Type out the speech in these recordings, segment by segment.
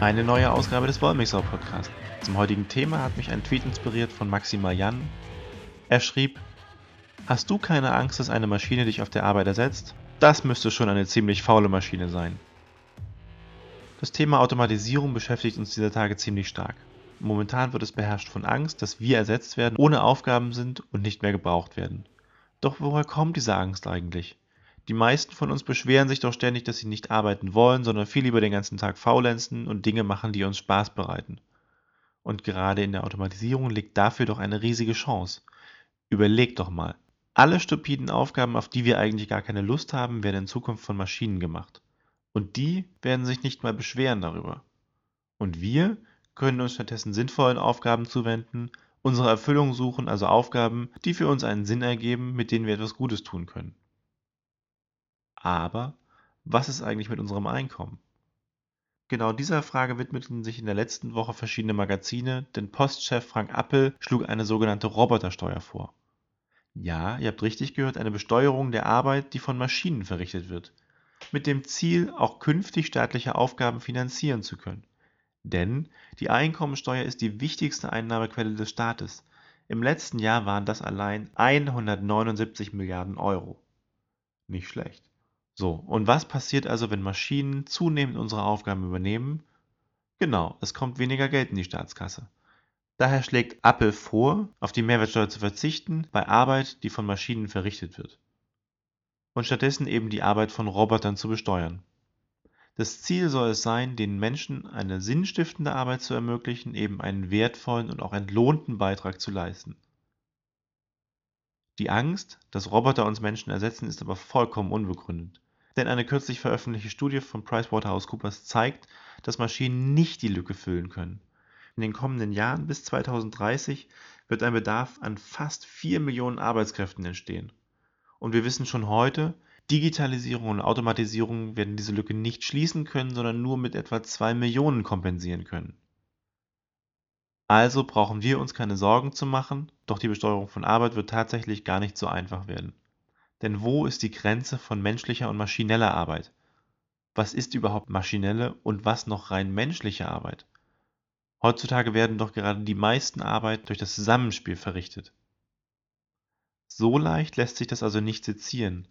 Eine neue Ausgabe des Wollmixer Podcast. Zum heutigen Thema hat mich ein Tweet inspiriert von Maximal Jan. Er schrieb: Hast du keine Angst, dass eine Maschine dich auf der Arbeit ersetzt? Das müsste schon eine ziemlich faule Maschine sein. Das Thema Automatisierung beschäftigt uns dieser Tage ziemlich stark. Momentan wird es beherrscht von Angst, dass wir ersetzt werden, ohne Aufgaben sind und nicht mehr gebraucht werden. Doch woher kommt diese Angst eigentlich? Die meisten von uns beschweren sich doch ständig, dass sie nicht arbeiten wollen, sondern viel lieber den ganzen Tag faulenzen und Dinge machen, die uns Spaß bereiten. Und gerade in der Automatisierung liegt dafür doch eine riesige Chance. Überleg doch mal. Alle stupiden Aufgaben, auf die wir eigentlich gar keine Lust haben, werden in Zukunft von Maschinen gemacht. Und die werden sich nicht mal beschweren darüber. Und wir können uns stattdessen sinnvollen Aufgaben zuwenden, unsere Erfüllung suchen, also Aufgaben, die für uns einen Sinn ergeben, mit denen wir etwas Gutes tun können. Aber was ist eigentlich mit unserem Einkommen? Genau dieser Frage widmeten sich in der letzten Woche verschiedene Magazine, denn Postchef Frank Appel schlug eine sogenannte Robotersteuer vor. Ja, ihr habt richtig gehört, eine Besteuerung der Arbeit, die von Maschinen verrichtet wird, mit dem Ziel, auch künftig staatliche Aufgaben finanzieren zu können. Denn die Einkommensteuer ist die wichtigste Einnahmequelle des Staates. Im letzten Jahr waren das allein 179 Milliarden Euro. Nicht schlecht. So, und was passiert also, wenn Maschinen zunehmend unsere Aufgaben übernehmen? Genau, es kommt weniger Geld in die Staatskasse. Daher schlägt Apple vor, auf die Mehrwertsteuer zu verzichten bei Arbeit, die von Maschinen verrichtet wird. Und stattdessen eben die Arbeit von Robotern zu besteuern. Das Ziel soll es sein, den Menschen eine sinnstiftende Arbeit zu ermöglichen, eben einen wertvollen und auch entlohnten Beitrag zu leisten. Die Angst, dass Roboter uns Menschen ersetzen, ist aber vollkommen unbegründet. Denn eine kürzlich veröffentlichte Studie von PricewaterhouseCoopers zeigt, dass Maschinen nicht die Lücke füllen können. In den kommenden Jahren bis 2030 wird ein Bedarf an fast 4 Millionen Arbeitskräften entstehen. Und wir wissen schon heute, Digitalisierung und Automatisierung werden diese Lücke nicht schließen können, sondern nur mit etwa 2 Millionen kompensieren können. Also brauchen wir uns keine Sorgen zu machen, doch die Besteuerung von Arbeit wird tatsächlich gar nicht so einfach werden. Denn wo ist die Grenze von menschlicher und maschineller Arbeit? Was ist überhaupt maschinelle und was noch rein menschliche Arbeit? Heutzutage werden doch gerade die meisten Arbeit durch das Zusammenspiel verrichtet. So leicht lässt sich das also nicht sezieren,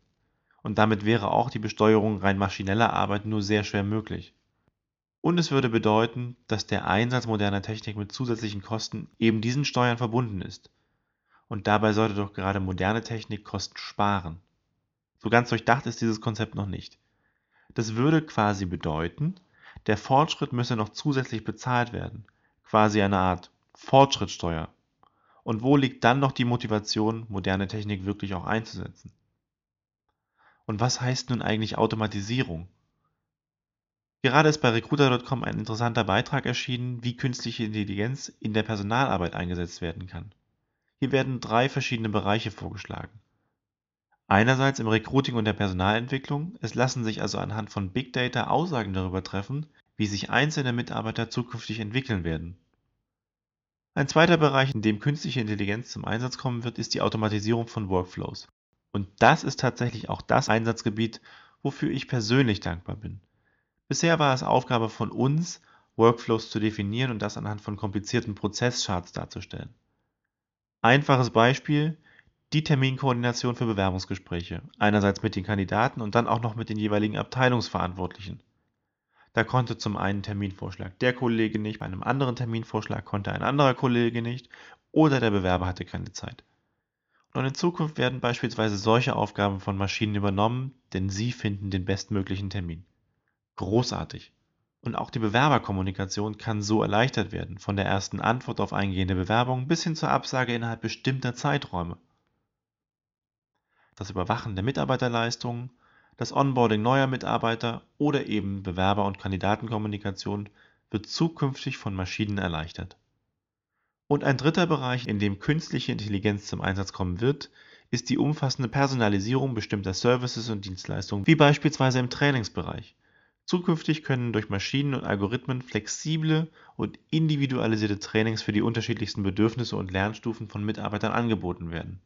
und damit wäre auch die Besteuerung rein maschineller Arbeit nur sehr schwer möglich. Und es würde bedeuten, dass der Einsatz moderner Technik mit zusätzlichen Kosten eben diesen Steuern verbunden ist und dabei sollte doch gerade moderne Technik Kosten sparen. So ganz durchdacht ist dieses Konzept noch nicht. Das würde quasi bedeuten, der Fortschritt müsse noch zusätzlich bezahlt werden, quasi eine Art Fortschrittsteuer. Und wo liegt dann noch die Motivation, moderne Technik wirklich auch einzusetzen? Und was heißt nun eigentlich Automatisierung? Gerade ist bei Recruiter.com ein interessanter Beitrag erschienen, wie künstliche Intelligenz in der Personalarbeit eingesetzt werden kann. Hier werden drei verschiedene Bereiche vorgeschlagen. Einerseits im Recruiting und der Personalentwicklung, es lassen sich also anhand von Big Data Aussagen darüber treffen, wie sich einzelne Mitarbeiter zukünftig entwickeln werden. Ein zweiter Bereich, in dem künstliche Intelligenz zum Einsatz kommen wird, ist die Automatisierung von Workflows. Und das ist tatsächlich auch das Einsatzgebiet, wofür ich persönlich dankbar bin. Bisher war es Aufgabe von uns, Workflows zu definieren und das anhand von komplizierten Prozesscharts darzustellen. Einfaches Beispiel: die Terminkoordination für Bewerbungsgespräche, einerseits mit den Kandidaten und dann auch noch mit den jeweiligen Abteilungsverantwortlichen. Da konnte zum einen Terminvorschlag der Kollege nicht, bei einem anderen Terminvorschlag konnte ein anderer Kollege nicht oder der Bewerber hatte keine Zeit. Und in Zukunft werden beispielsweise solche Aufgaben von Maschinen übernommen, denn sie finden den bestmöglichen Termin. Großartig! Und auch die Bewerberkommunikation kann so erleichtert werden, von der ersten Antwort auf eingehende Bewerbung bis hin zur Absage innerhalb bestimmter Zeiträume. Das Überwachen der Mitarbeiterleistungen, das Onboarding neuer Mitarbeiter oder eben Bewerber- und Kandidatenkommunikation wird zukünftig von Maschinen erleichtert. Und ein dritter Bereich, in dem künstliche Intelligenz zum Einsatz kommen wird, ist die umfassende Personalisierung bestimmter Services und Dienstleistungen, wie beispielsweise im Trainingsbereich. Zukünftig können durch Maschinen und Algorithmen flexible und individualisierte Trainings für die unterschiedlichsten Bedürfnisse und Lernstufen von Mitarbeitern angeboten werden.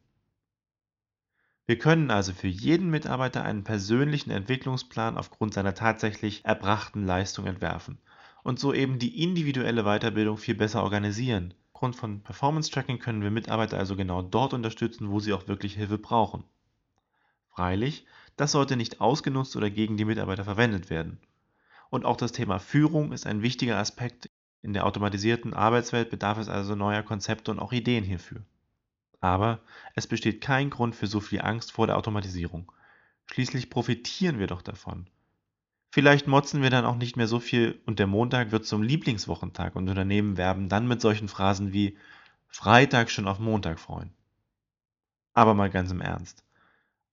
Wir können also für jeden Mitarbeiter einen persönlichen Entwicklungsplan aufgrund seiner tatsächlich erbrachten Leistung entwerfen und so eben die individuelle Weiterbildung viel besser organisieren. Aufgrund von Performance Tracking können wir Mitarbeiter also genau dort unterstützen, wo sie auch wirklich Hilfe brauchen. Freilich, das sollte nicht ausgenutzt oder gegen die Mitarbeiter verwendet werden. Und auch das Thema Führung ist ein wichtiger Aspekt. In der automatisierten Arbeitswelt bedarf es also neuer Konzepte und auch Ideen hierfür. Aber es besteht kein Grund für so viel Angst vor der Automatisierung. Schließlich profitieren wir doch davon. Vielleicht motzen wir dann auch nicht mehr so viel und der Montag wird zum Lieblingswochentag und Unternehmen werben dann mit solchen Phrasen wie Freitag schon auf Montag freuen. Aber mal ganz im Ernst.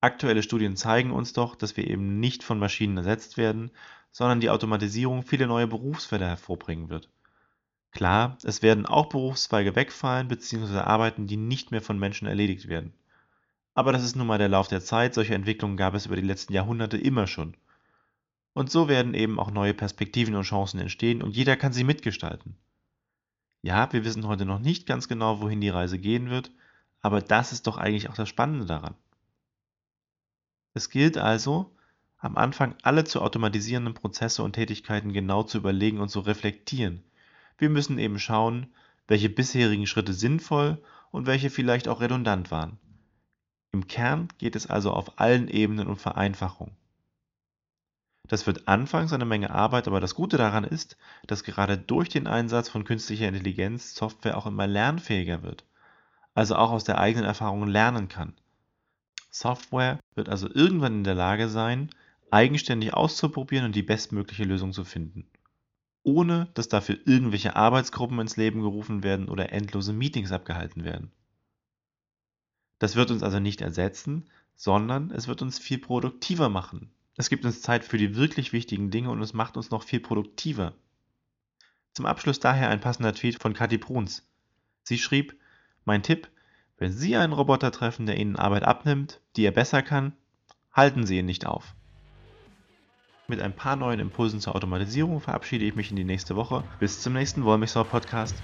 Aktuelle Studien zeigen uns doch, dass wir eben nicht von Maschinen ersetzt werden, sondern die Automatisierung viele neue Berufsfelder hervorbringen wird. Klar, es werden auch Berufszweige wegfallen bzw. Arbeiten, die nicht mehr von Menschen erledigt werden. Aber das ist nun mal der Lauf der Zeit, solche Entwicklungen gab es über die letzten Jahrhunderte immer schon. Und so werden eben auch neue Perspektiven und Chancen entstehen und jeder kann sie mitgestalten. Ja, wir wissen heute noch nicht ganz genau, wohin die Reise gehen wird, aber das ist doch eigentlich auch das Spannende daran. Es gilt also, am Anfang alle zu automatisierenden Prozesse und Tätigkeiten genau zu überlegen und zu reflektieren. Wir müssen eben schauen, welche bisherigen Schritte sinnvoll und welche vielleicht auch redundant waren. Im Kern geht es also auf allen Ebenen um Vereinfachung. Das wird anfangs eine Menge Arbeit, aber das Gute daran ist, dass gerade durch den Einsatz von künstlicher Intelligenz Software auch immer lernfähiger wird, also auch aus der eigenen Erfahrung lernen kann. Software wird also irgendwann in der Lage sein, eigenständig auszuprobieren und die bestmögliche Lösung zu finden, ohne dass dafür irgendwelche Arbeitsgruppen ins Leben gerufen werden oder endlose Meetings abgehalten werden. Das wird uns also nicht ersetzen, sondern es wird uns viel produktiver machen, es gibt uns Zeit für die wirklich wichtigen Dinge und es macht uns noch viel produktiver. Zum Abschluss daher ein passender Tweet von Kathi Bruns. Sie schrieb, mein Tipp, wenn Sie einen Roboter treffen, der Ihnen Arbeit abnimmt, die er besser kann, halten Sie ihn nicht auf. Mit ein paar neuen Impulsen zur Automatisierung verabschiede ich mich in die nächste Woche. Bis zum nächsten Wollmixer Podcast.